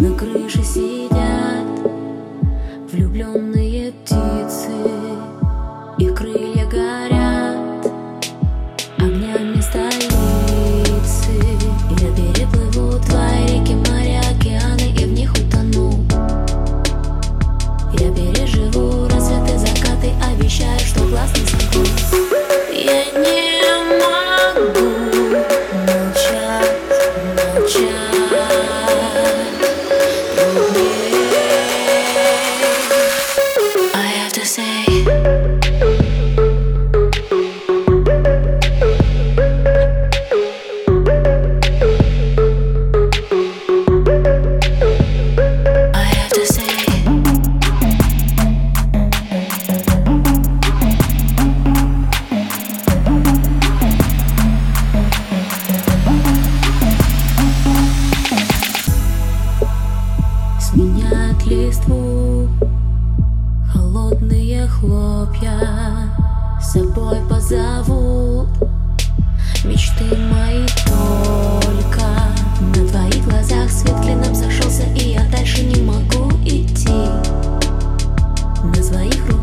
На крыше сидят влюбленные птицы хлопья с собой позовут. Мечты мои только на твоих глазах. Свет клином сошелся, и я дальше не могу идти. На своих руках